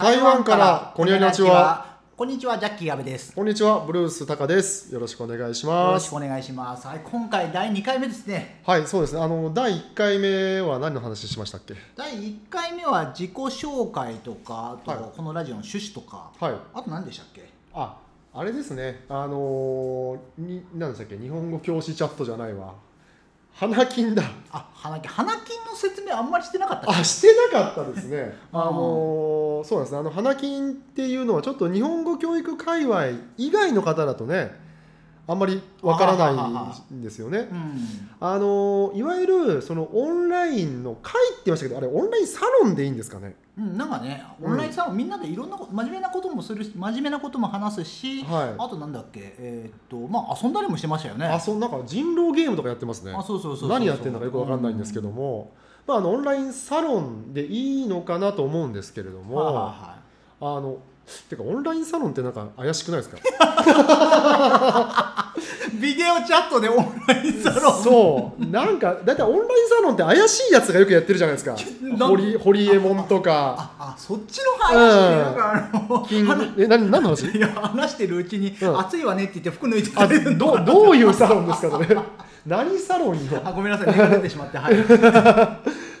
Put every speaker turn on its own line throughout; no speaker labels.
台湾からこんにちは。
こんにちは、ジャッキー阿部です。
こんにちは、ブルースタカです。よろしくお願いし
よ
ます。
ろしくお願いします。はい、今回第2回目ですね。
はい、そうですね。あの第1回目は何の話しましたっけ？
第1回目は自己紹介とか、あと
はい
このラジオの趣旨とか、
はい。
あと何でしたっけ？
あ、あれですね。あのーに何でしたっけ？日本語教師チャットじゃないわ。花金だ。
あ、花金花金の説明あんまりしてなかった
あ、してなかったですね。あのーそうなんですね。あの花金っていうのはちょっと日本語教育界隈以外の方だとね、あんまりわからないんですよね。
うん。
あのいわゆるそのオンラインの会って言いましたけどあれオンラインサロンでいいんですかね？
うん、なんかね、オンラインサロン、みんなでいろんな真面目なこともするし、真面目なことも話すし、
はい
あとなんだっけ、えーっと、まあ遊んだりもしてましたよね。
あそうなんか人狼ゲームとかやってますね
あそうそうそう
何やってるのかよくわかんないんですけども、まあ、あのオンラインサロンでいいのかなと思うんですけれども、
はいはいはい。
あのてかオンラインサロンってなんか怪しくないですか？
ビデオチャットでオンラインサロン。
そう。なんかだいたいオンラインサロンって怪しいやつがよくやってるじゃないですか。
な
ホリホリエモンとか。
ああそっちの話ねなん。かあの
何何の話？
いや話してるうちに、
うん。
暑いわねって言って服脱いで
あどうどういうサロンですかそれ？何サロンよ？
あごめんなさい、出てしまって、はい。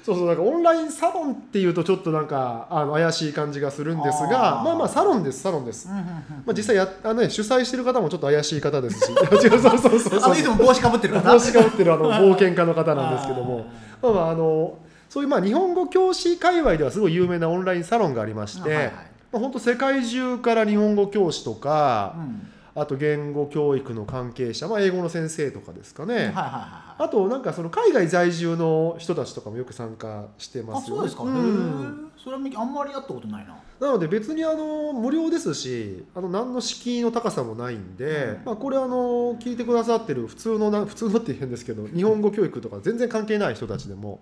そうそうなんかオンラインサロンっていうとちょっとなんかあの怪しい感じがするんですがまあまあサロンですサロンです、まあ、実際やあの、ね、主催してる方もちょっと怪しい方です。し違うそうそうそうそう。
いつも帽子かぶってる方。
帽子かぶってるあの冒険家の方なんですけども。まあまああのそういうまあ日本語教師界隈ではすごい。有名なオンラインサロンがありまして、
はいはい
まあ、本当世界中から日本語教師とか、
うん
あと言語教育の関係者、まあ、英語の先生とかですかね、
はいはいはいはい。
あとなんかその海外在住の人たちとかもよく参加してま
あ、
すよね。
そうですか。
うん
それはあんまりやったことないな。
なので別にあの無料ですしあの何の敷居の高さもないんで、
うん
まあ、これあの聞いてくださってる普通のな普通のって変ですけど日本語教育とか全然関係ない人たちでも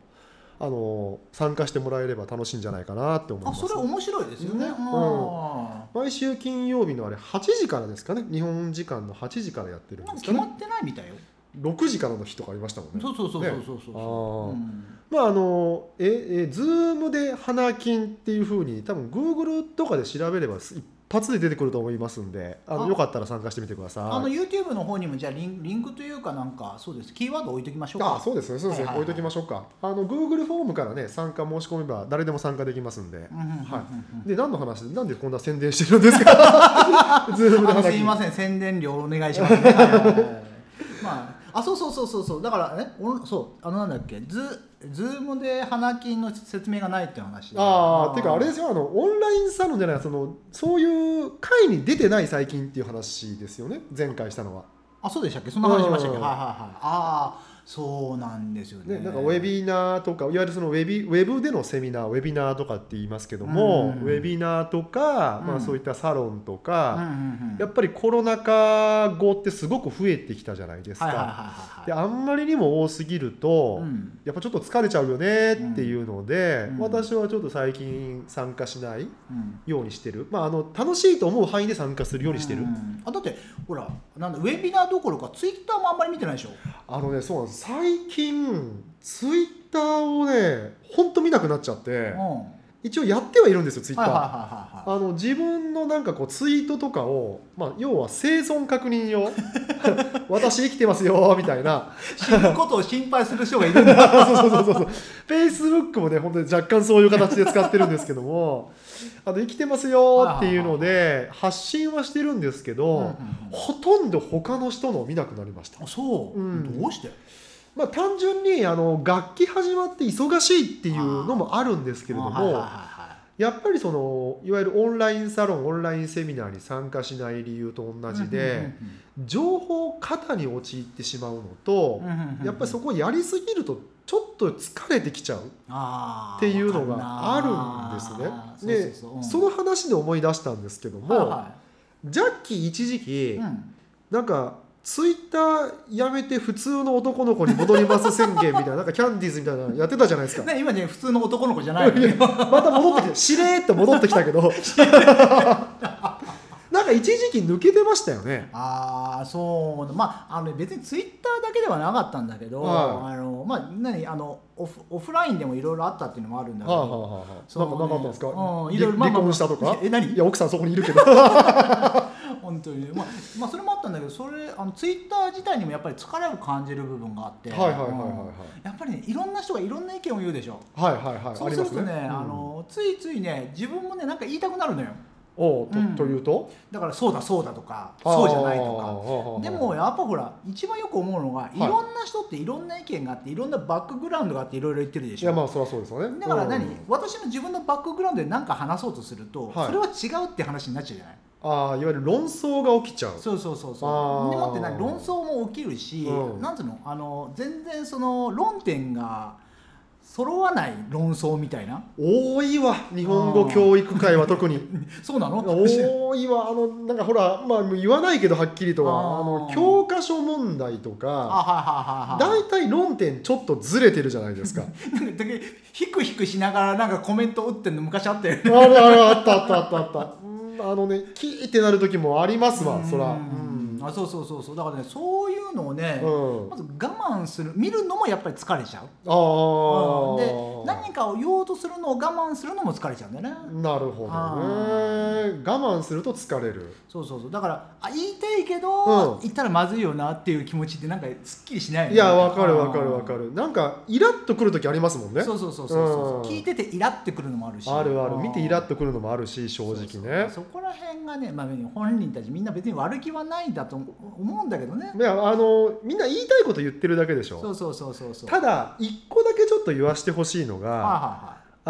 あの参加してもらえれば楽しいんじゃないかなって思い
あ、
ます。
それ面白いですよね。
ね
あ
毎週金曜日のあれ8時からですかね日本時間の8時からやってる
ん
んですかね
か決まってないみたいよ。
6時からの日とかありましたもんね。
そうそうそう
ね
そうそうそう。
あー
うん
まああのええ Zoom で花金っていうふうに多分 Google とかで調べれば一発で出てくると思いますんであの
あ
よかったら参加してみてください。
あの YouTube の方にもじゃあリンリンクというかなんかそうです。キーワード置いときましょうか。
あそうですね。そうですね、置いときましょうか。あの Google フォームからね参加申し込めば誰でも参加できますんで、はで何の話？でなんでこんな宣伝してるんですか？
すいません。宣伝料お願いします、ねああそうそうそうそうそう。だからねおんそうあのなんだっけズズームで花金の説明がないっていう話で。
ああていうかあれですよあのオンラインサロンじゃないそのそういう会に出てない最近っていう話ですよね前回したのは。
あそうでしたっけ？そんな話しましたっけ？
うん。
はいはいはい。ああそうなんですよね。
ね、なんかウェビナーとかいわゆるそのウェビウェブでのセミナーウェビナーとかって言いますけども、
うん。
ウェビナーとか、まあ、
うん。
そういったサロンと
うん
か、やっぱりコロナ禍後ってすごく増えてきたじゃないですか。で
はい
あんまりにも多すぎると、
うん。
やっぱちょっと疲れちゃうよねっていうので、
うん。
私はちょっと最近参加しない
うん。
ようにしてる、まあ、あの楽しいと思う範囲で参加するようにしてる。
うん。あだってほらなんだウェビナーどころかツイッターもあんまり見てないでしょ。
あのねそうなんです最近ツイッターをねほんと見なくなっちゃって。一応やってはいるんですよツイッター、自分のなんかこうツイートとかを、まあ、要は生存確認用 私生きてますよみたいな。
死ぬことを心配する人がいるんだ。
そうそうそうそう。フェイスブックもね本当に若干そういう形で使ってるんですけどもあの生きてますよっていうので発信はしてるんですけど、ほとんど他の人のを見なくなりました。
あそう、
うん。
どうして？
まあ単純にあの楽器始まって忙しいっていうのもあるんですけれども、やっぱりそのいわゆるオンラインサロンオンラインセミナーに参加しない理由と同じで、情報過多に陥ってしまうのと、やっぱりそこをやりすぎるとちょっと疲れてきちゃうっ
って
いうのがあるんですね。でその話で思い出したんですけども、ジャッキー一時期、なんかツイッターやめて普通の男の子に戻ります宣言みたいななんかキャンディーズみたいなのやってたじゃないですか。
ね、今ね普通の男の子じゃないの
いや
よ
また戻ってきて しれーっと戻ってきたけど。なんかか一時期抜けてましたよね。
ああそう。まああの別にツイッターだけではなかったんだけど、
はい。
あのまあ何あのオフオフラインでもいろいろあったっていうのもあるんだけど、
はあ、はあはあ。はあ、なんかなかったんですか、
うん、い
離
ろいろまあまあ。
離婚したとか？
え何？
いや奥さんそこにいるけど
本当に。まあ、まあそれもあったんだけどそれあのツイッター自体にもやっぱり疲れを感じる部分があって。やっぱりねいろんな人がいろんな意見を言うでしょ。
はいはいはい。
そうするとね
うん
あのついついね自分もねなんか言いたくなるのよ。
おうと,、
うん。
というと？
だからそうだそうだとかそうじゃないとか。
と
でもやっぱほら一番よく思うのが、
い。
い、ろんな人っていろんな意見があっていろんなバックグラウンドがあっていろいろ言ってるでしょ。
いやまあそりゃそうですよね。
だから何、
うん。
私の自分のバックグラウンドで何か話そうとすると、
はい。
それは違うって話になっちゃうじゃない？
ああいわゆる論争が起きちゃう。
そうそうそう
あ
そう。
ー。
でもって何論争も起きるし、
うん。
なんつうの？あの全然その論点が揃わない論争みたいな。
多いわ日本語教育界は特に。
そうなの？
多いわあのなんかほらまあ言わないけどはっきりとは。
あ
の教科書問題と
あ
か大体論点ちょっとずれてるじゃないですか。
なんかだけヒクヒクしながらなんかコメント打ってんの昔あったよね。
あるあったあったあったあった。うんあのねキーってなる時もありますわそら。
う
うんん。
あそうそうそうそう。だからねそういうのをね、
うん。
まず我慢する見るのもやっぱり疲れちゃう、
ああ
うん。で何かを言おうとするのを我慢するのも疲れちゃうんだよね。
なるほどね。
あ
我慢すると疲れる。
そうそうそう。だからあ言いたいけど、
うん。
言ったらまずいよなっていう気持ちってなんかすっきりしないよね。
いやわかるわかるわか
る。
るなんかイラッとくる時ありますもんね。
そうそうそうそうそう、
うん。
聞いててイラってくるのもあるし。
あるある。見てイラッ
と
とくるのもあるし正直ね。
そこら辺がね、まあ、本人たちみんな別に悪気はないんだと思うんだけどね。
いやあのみんな言いたいこと言ってるだけでしょ？
そうそうそうそうそう。
ただ一個だけちょっと言わしてほしいのが、
はい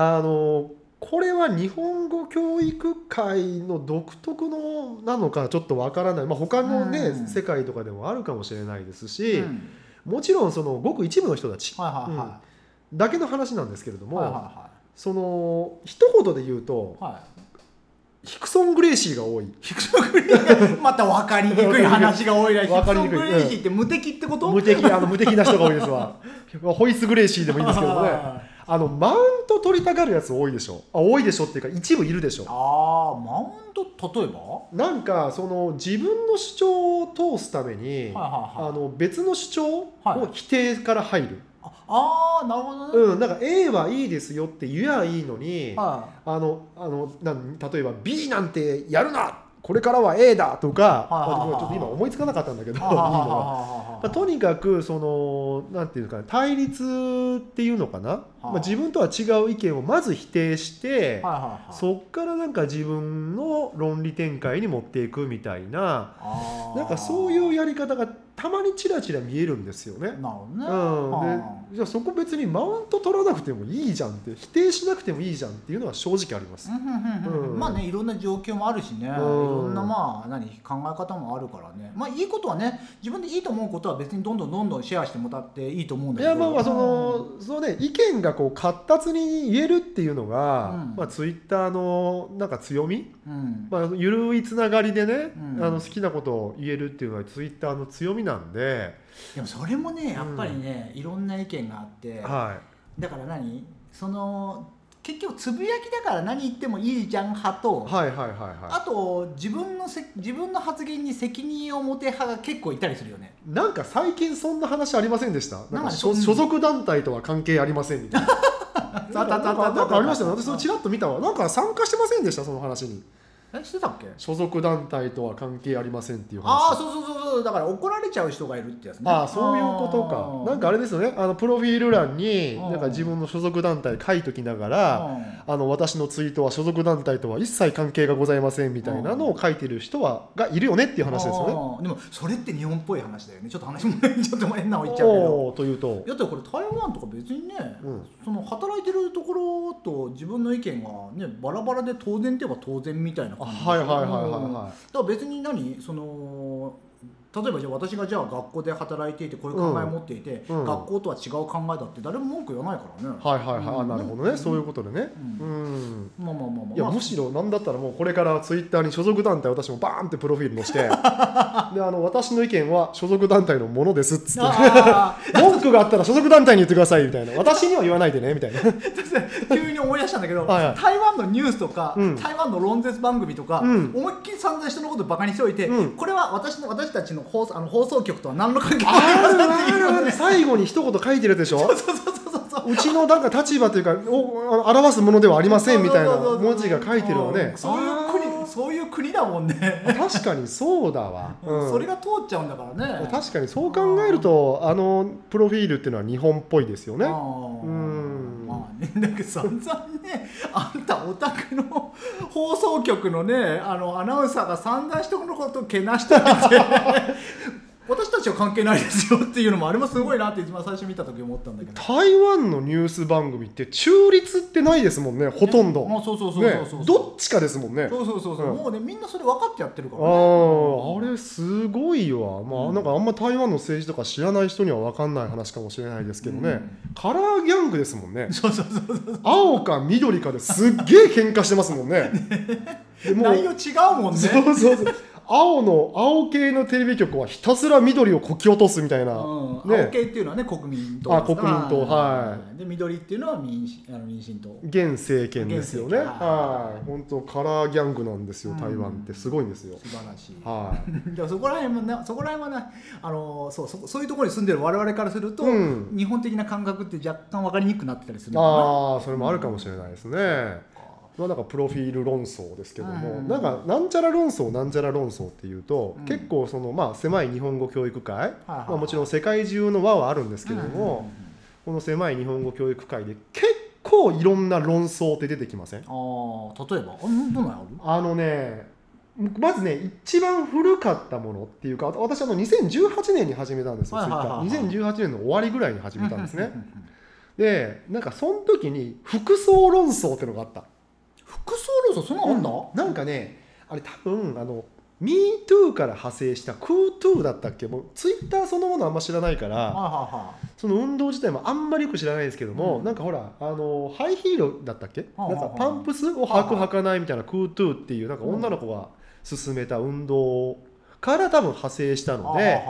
は
あのこれは日本語教育界の独特のなのかちょっとわからない、まあ、他のね、
うん。
世界とかでもあるかもしれないです
い
し、
はい、うん。
もちろんそのごく一部の人たち
はいはいは
だけの話なんですけれど
い、
も、
はいは
その一言で言うと
いはいはい
ヒクソン・グレイシーが多い。
ヒクソングレイシーまた分かりにくい話が多いなヒクソン
分かりにくい
グレイシーって無敵ってこと？
無 敵あの無敵な人が多いですわ。ホイス・グレイシーでもいいんですけどね。あのマウント取りたがるやつ多いでしょあ多いでしょっていうか一部いるでしょ。
ああマウント？例えば？
なんかその自分の主張を通すために、
はいはいはい
あの別の主張
はい
を否定から入る、
ああーなるほどね、
うん、なんか A はいいですよって言えばいいのに、
は
あのあのなん例えば B なんてやるなこれからは A だとか、
は
ちょっと今思いつかなかったんだけど。
は
まあ、とにかくそのなんていうか対立っていうのかな、まあ、自分とは違う意見をまず否定して、そっからなんか自分の論理展開に持っていくみたいななんかそういうやり方がたまにちらちら見えるんですよね。
なるほどね、
うん、じゃあそこ別にマウント取らなくてもいいじゃんって否定しなくてもいいじゃんっていうのは正直あります。
まあねいろんな状況もあるしね、いろんなまあ何考え方もあるからね。まあいいことはね自分でいいと思うことは別にどんどんどんどんシェアしてもらっていいと思うんだけど。
いやまあまあそのそのね意見がこう活発に言えるっていうのが、
うん。
まあツイッターのなんか強み、
うん。
まあゆるいつながりでね、
うん。
あの好きなことを言えるっていうのはツイッターの強みなんで、
でもそれもねやっぱりね、いろんな意見があって
は
だから何？その結局つぶやきだから何言ってもいいじゃん派と、
い、はいはいはい
あ
は
と自分のせ自分の発言に責任を持て派が結構いたりするよね
い。なんか最近そんな話ありませんでした？なんか所所属団体とは関係ありませんみたいな。なんかありました？ね。私ちらっと見たわ。なんか参加してませんでした？その話に。
えしてたっけ？
所属団体とは関係ありませんっていう話。
ああそうそうそうそうだから怒られちゃう人がいるってやつね。
ああそういうことか。なんかあれですよね。あのプロフィール欄に
うん
なんか自分の所属団体書いときながら、あの私のツイートは所属団体とは一切関係がございませんみたいなのを書いてる人はがいるよねっていう話ですよね。
ねでもそれって日本っぽい話だよね。ちょっと話もちょっと変な方言っちゃうけど
というと、
だってこれ台湾とか別にね、
うん。
その働いてるところと自分の意見がねバラバラで当然といえば当然みたいな
あ
感じ
はいはいはいはい
うん。だ
は
から別に何その例えばじゃあ私がじゃあ学校で働いていてこういう考えを持っていて、
うん
学校とは違う考えだって誰も文句言わないからね、
いはいはいはい。あなるほどね、そういうことでね。
う
うん。
まあまあまあまあ。
いや
まあ
むしろなんだったらもうこれからツイッターに所属団体私もバーンってプロフィール載せて。であの私の意見は所属団体のものですっつって。
あ
文句があったら所属団体に言ってくださいみたいな。私には言わないでねみたいな。
ー急に思い出したんだけど、
はいはい。
台湾のニュースとか、
うん。
台湾の論説番組とか、
うん。
思いっきり散々人のことバカにしておいて、
うん。
これは私の私たちの放送あの放送局とは何の関係も
あ
あり
る
ませんっていね。
最後に一言書いてるでしょ？
そうそうそうそう
ちのなんか立場というかおあの表すものではありませんみたいな文字が書いてるわね。
うん。そういう国そういう国だもんね、
確かにそうだわ、うん。
それが通っちゃうんだからね。
確かにそう考えるとあのプロフィールっていうのは日本っぽいですよね。うん
まあね。だけど散々ねあんたお宅の放送局のねあのアナウンサーが散々人のことをけなしてて私たちは関係ないですよっていうのもあれもすごいなって一番最初見た時思ったんだけど。
台湾のニュース番組って中立ってないですもんねほとんど、
あそうそうそうそう
ね
そう、
どっちかですもんね。
そうそうそうそう、
うん。
もうねみんなそれ分かってやってるか
あ
らね。
ーあれすごいわ、まあ、
うん。
なんかあんま台湾の政治とか知らない人には分かんない話かもしれないですけどね、
うん。
カラーギャングですもんね。
そうそうそうそう
青か緑かですっげえ喧嘩してますもんね。でもう
内容違うもんね。
そうそうそう青の青系のテレビ局はひたすら緑をこき落とすみたいな、
うん、
ね。
青系っていうのはね国民党
あ国民党。はい。
で緑っていうのは民進あの民進党。
現政権ですよね。はい。本当カラーギャングなんですよ
うん。
台湾って。すごいんですよ、
素晴らしい。
はい。
でもそこら辺もねそこら辺はねあのそうそそういうところに住んでる我々からすると、
うん。
日本的な感覚って若干分かりにくくなってたりする
ああそれもあるかもしれないですね、まあなんかプロフィール論争ですけども、
うん。
なんかなんちゃら論争なんちゃら論争っていうと、
うん。
結構そのまあ狭い日本語教育会、
はい
まあ、もちろん世界中の輪はあるんですけれども、この狭い日本語教育会で結構いろんな論争って出てきません？
ああ例えば？あの
ねまずね一番古かったものっていうか私あの2018年に始めたんですよ、
はいはいはいはい。
Twitter 2018年の終わりぐらいに始めたんですね、
うんうんうんうん
でなんかその時に服装論争っていうのがあった
服装論争そんなのあんだ、
なんかねあれ多分あの MeToo から派生した CooToo だったっけ？もう Twitter そのものあんま知らないからその運動自体もあんまりよく知らないですけども、
うん。
なんかほらあのハイヒールだったっけ、
はあはあ
なんかパンプスを履く履かないみたいな CooToo っていうなんか女の子が進めた運動から多分派生した
い
ので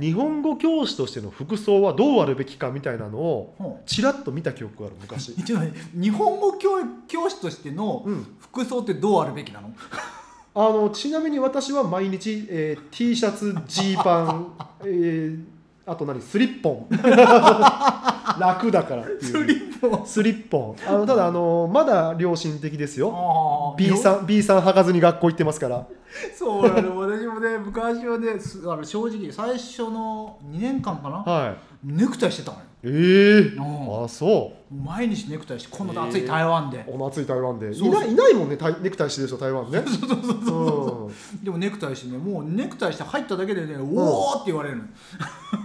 日本語教師としての服装はどうあるべきかみたいなのを
はあ
ちらっと見た記憶がある昔。
日本語教教師としての
うん
服装ってどうあるべきなの？
あのちなみに私は毎日、えー T シャツジーパン、えーあと何？スリッポン。楽だからっていう。
スリッポン。
スリッポン。あのただあのまだ良心的ですよ。B さん B さん履かずに学校行ってますから。
そうなの私もね昔はねすあの正直最初の2年間かな。
はい。
ネクタイしてたのよ
ええ。
うん。
あそ
毎日ネクタイしてこんな暑い台湾で、
うお夏い台湾で。
そう
いないいないもんねネクタイしてる人台湾ね。そうそうそう
でもネクタイしてねもうネクタイして入っただけでね「おお!」って言われるの。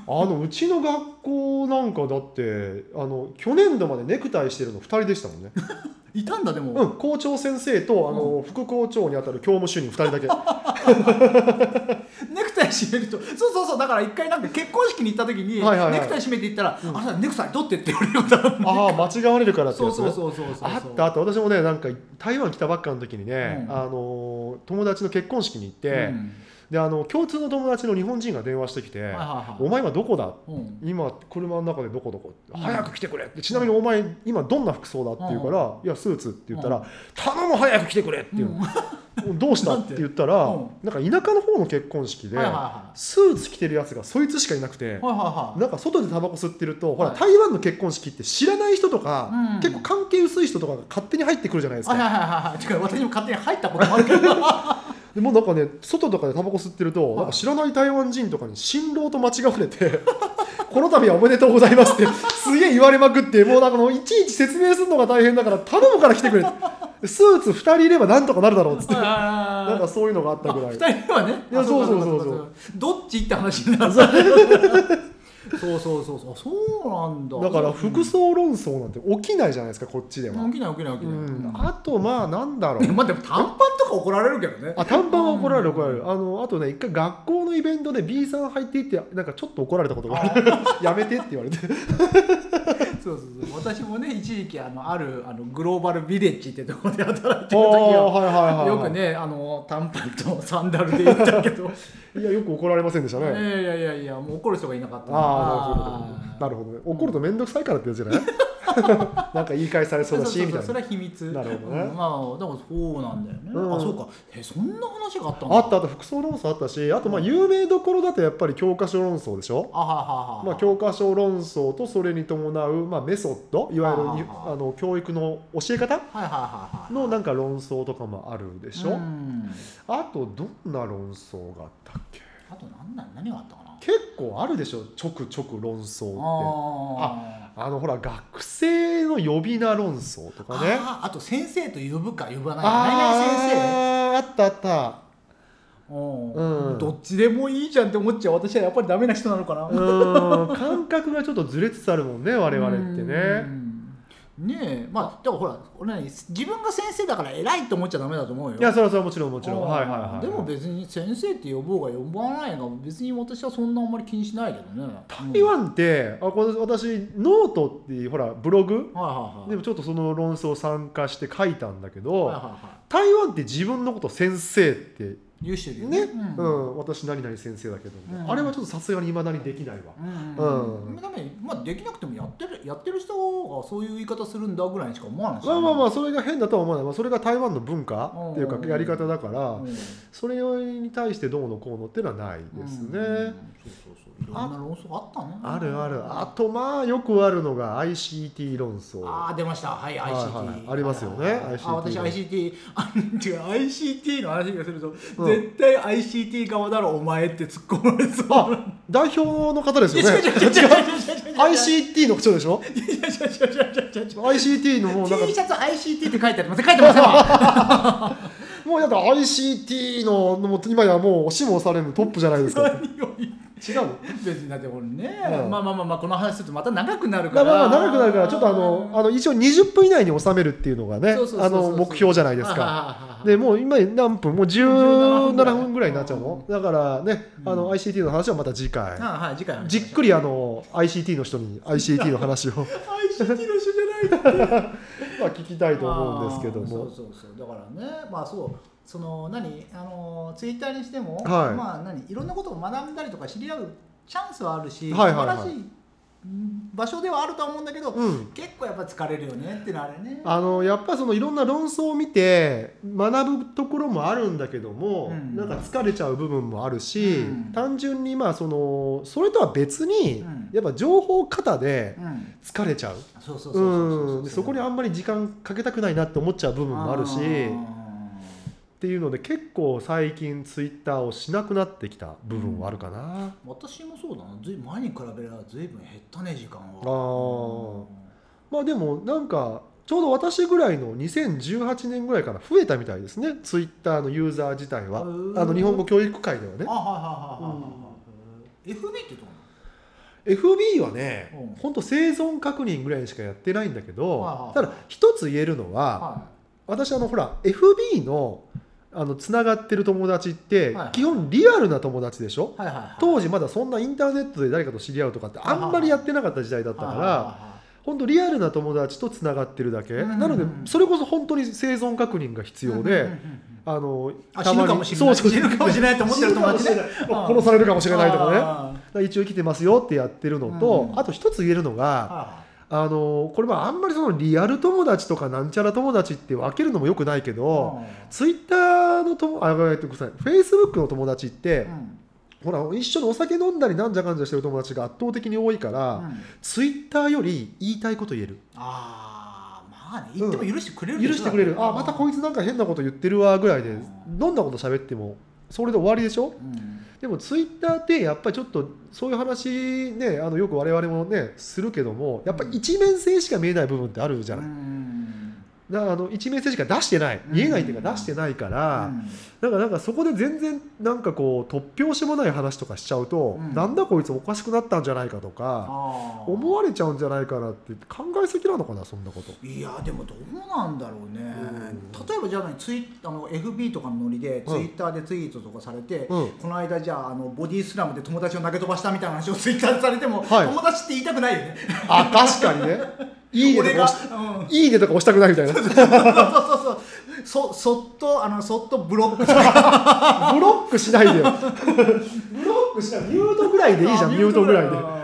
あのうちの学校なんかだってあの去年度までネクタイしてるの2人でしたもんね。
いたんだでも、
うん、校長先生とあの、副校長にあたる教務主任2人だけ
タイ締めると。そうそうそう。だから一回なんか結婚式に行った時に、ネクタイ締めていったら「あなたネクタイ取って」って言われることあ
ああ間違われるからってやつ
そうそうそうそうそう。
あったあった。私もねなんか台湾来たばっかの時にね、
うん。
あの友達の結婚式に行って、
うん
であの共通の友達の日本人が電話してきてお前今どこだ?」
うん。
今車の中でどこどこ、
うん。
早く来てくれ。ってちなみにお前今どんな服装だって言うから、いやスーツって言ったら、
うん。
頼む早く来てくれって言うの、どうした？って言ったら、
うん。
なんか田舎の方の結婚式で、スーツ着てるやつがそいつしかいなくて、なんか外でタバコ吸ってると、ほら
はい。
台湾の結婚式って知らない人とか、
うん。
結構関係薄い人とかが勝手に入ってくるじゃないですか、
はいはいはいはい違う私も勝手に入ったこともあるけど
でもなんかね外とかでタバコ吸ってると、
い。
なんか知らない台湾人とかに新郎と間違われて この度はおめでとうございますって すげえ言われまくってもうなんかもういちいち説明するのが大変だから頼むから来てくれスーツ2人いればなんとかなるだろうっつって。な
なん
かそういうのがあったぐらい。
二人はね
いや
あ
そうそうそう。そう
どっちって話になるそうそうそうそう。あそうなんだ。
だから服装論争なんて起きないじゃないですかこっちでは、
うん起きない起きない起き
う
ない、
ん、あとまあなんだろう。
ねまあでも短パンとか怒られるけどね。
あ短パンは怒られる。怒られる。あのあとね一回学校のイベントで B さん入っていってなんかちょっと怒られたことがある。やめてって言われて
そうそうそう。私もね一時期あのあるあのグローバルビレッジってところで働いてる時は
はいはいはいはい
よくねあの短パンとサンダルで行ったけど。
いやよく怒られませんでした
いや
ね
いやいやいやもう怒る人がいなかった
ああなるほどなるほどね。怒ると面倒くさいからってやつじゃない？なんか言い返されそうだしみたいな。
それは秘密。
なるほどね。
うんまあでもそうなんだよね、
うん。
あそうか。えそんな話があった
あったあった服装論争あったしあとまあ有名どころだとやっぱり教科書論争でしょ？
あははは
まあ、教科書論争とそれに伴う、まあ、メソッドいわゆるに
あ
の教育の教え方のなんか論争とかもあるでしょ、
うん。
あとどんな論争があったっけ？
あと何だ何があった
結構あるでしょちょくちょく論争って。
あ
あのほら学生の呼び名論争とかね。
あと先生と呼ぶか呼ばないか。
あーあったあった。
うん
うん。
どっちでもいいじゃんって思っちゃう。私はやっぱりダメな人なのかな。
うん。感覚がちょっとずれつつあるもんね我々ってね。
うんねえ。まあだからほら俺ね自分が先生だから偉いって思っちゃダメだと思うよ。
いやそれはそれはもちろんもちろん。
うん。
はいはいはい
でも別に先生って呼ぼうが呼ばないが別に私はそんなあんまり気にしないけどね。
台湾ってあこれ私ノートっていうほらブログ？
うんはいはいはい。
でもちょっとその論争参加して書いたんだけど、
はいはいはい。
台湾って自分のこと先生って
言う人いるよ
ね、
う
うん。ん。私何々先生だけど、
うん。
あれはちょっとさすがにいまだにできないわ、
うん
うん
だめまあできなくてもやってるやってる人がそういう言い方するんだぐらいにしか思わないし。
まあまあまあそれが変だとは思わない、まあ、それが台湾の文化っていうか
うん
やり方だから、
うん。
それに対してどうのこうのっていうのはないですね、
うん。そうそうそういろんな論争があったね。
あるある。あとまあよくあるのが ICT 論争。
あー出ました。はい ICT、
はいはい。ありますよね。
はいはいはい。
ICT
あ私 ICT あ違う ICT の話がすると、
うん。
絶対 ICT 側だろお前って突っ込まれそう。
あ代表の方ですよね。ICT の人でしょ？ICT のもうなんか。
T シャツ ICT って書いてあります。書いてませんわ。
もうだって ICT のもう今やもう押しも押されるトップじゃないですか。
何を言
違うの？
別にだってこれね、
うん。
まあまあまあまあこの話するとまた長くなる
ま
から。
あまあ長くなるからちょっとあのあの一応20分以内に収めるっていうのがね
そうそうそう
あ
そう。
の目標じゃないですか。
か
でもう今何分？もう17
17
分ぐらい。になっちゃうの？だからねあの ICT の話はまた次回。
あはい次回
じっくりあの ICT の人に ICT の話を。
ICT の人じゃないって。
まあ聞きたいと思うんですけど
あーそう
も
そうそう。だからねまあそうその何？あのツイッターにしても、
はい。
まあ何？いろんなことを学んだりとか知り合うチャンスはあるし、
はいはいはい。
素晴らしいうん場所ではあるとは思うんだけど、
うん。
結構やっぱ疲れるよねってのはあれね。
あのやっぱそのいろんな論争を見て学ぶところもあるんだけども、
うん。
なんか疲れちゃう部分もあるし、
うん。
単純にまあそのそれとは別に、
うん。
やっぱ情報過で
うん。
疲れちゃう。
そ
こにあんまり時間かけたくないなって思っちゃう部分もあるしっていうので結構最近ツイッターをしなくなってきた部分はあるかな、
私もそうだな。ずい前に比べればずいぶん減ったね時間は。
あー。まあでもなんかちょうど私ぐらいの2018年ぐらいから増えたみたいですね。ツイッターのユーザー自体は。あ
うん
の日本語教育界ではね。
あはいはいはいはいはいはい、FB ってどう
FB はね
うん。
ほんと生存確認ぐらいしかやってないんだけど
はいはいはい。
ただ一つ言えるのは私あのほら FB のあのつながってる友達って
はい
基本リアルな友達でしょ？
いはいはいはい。
当時まだそんなインターネットで誰かと知り合うとかってあんまりやってなかった時代だったから本当リアルな友達とつながってるだけ。
うん。うんうん
なのでそれこそ本当に生存確認が必要で
うんうんうんうん
あの
あ死ぬかもしれない。
そうそう
死ぬかもしれないと思ってる友達ね。
死ぬかもしれない。殺されるかもしれないとかね。だか
あ
ら一応生きてますよってやってるのと
うん
あと一つ言えるの
ー
が
は
あのこれはあんまりそのリアル友達とかなんちゃら友達って分けるのもよくないけ
い
ど
はい
ツイッターの友あごめんなさいフェイスブックの友達って
うん。
ほら一緒にお酒飲んだりなんじゃかんじゃしてる友達が圧倒的に多いから、
うん。
ツイッターより言いたいこと言える。
あーまあね。言っても許してくれるでしょ。
許してくれる。あまたこいつなんか変なこと言ってるわぐらいでどんなこと喋ってもそれで終わりでしょ？
うん。
でもツイッターってやっぱりちょっとそういう話ねあのよく我々もねするけどもやっぱり一面性しか見えない部分ってあるじゃない、
うん
だからあの一面性しか出してない。見えないっていうか出してないから、
うん。
だからなんかそこで全然なんかこう突拍子もない話とかしちゃうと、
うん。
なんだこいつおかしくなったんじゃないかとか思われちゃうんじゃないかなって考えすぎなのかなそんなこと。
いやでもどうなんだろうね、
うん。
例えばじゃあ何ツイあの FB とかのノリでツイッターでツイートとかされて、
うん。
この間じゃああのボディスラムで友達を投げ飛ばしたみたいな話をツイッターでされても、
はい
友達って言いたくないよね
あ確かにねいいねとか押し
うん、
いいねとか押したくないみたいな。ブ
そうそうそう。そそっとあのそっとブロックして
ロックしないでよ。ブロックしないミュートぐらいで。いいじゃんミュートぐらいで。
あ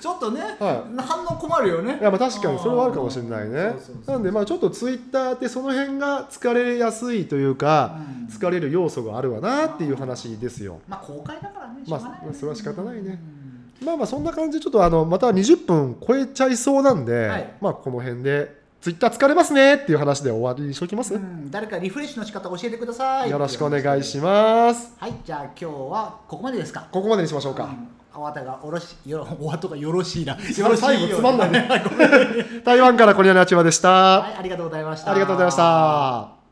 ちょっとね、
は
反応困るよね。
いやまあ確かにそれはあるかもしれないね。なんでまあちょっとツイッターってその辺が疲れやすいというか
うん。
疲れる要素があるわなっていう話ですよ。
まあ公開だからね
まあそれは仕方ないね。
うん
まあまあそんな感じでちょっとあのまた20分超えちゃいそうなんで、
はい。
まあこの辺でツイッター疲れますねっていう話で終わりにしときます、
うん誰かリフレッシュの仕方教えてください。
よろしくお願いします。
はいじゃあ今日はここまでですか。
ここまでにしましょうか、
うん。お後がおろしよろお後がよろしいな。よ
番
ろしい
最後
よう
つまんないね。台湾からコリアナチワでした、
はいありがとうございました。
ありがとうございました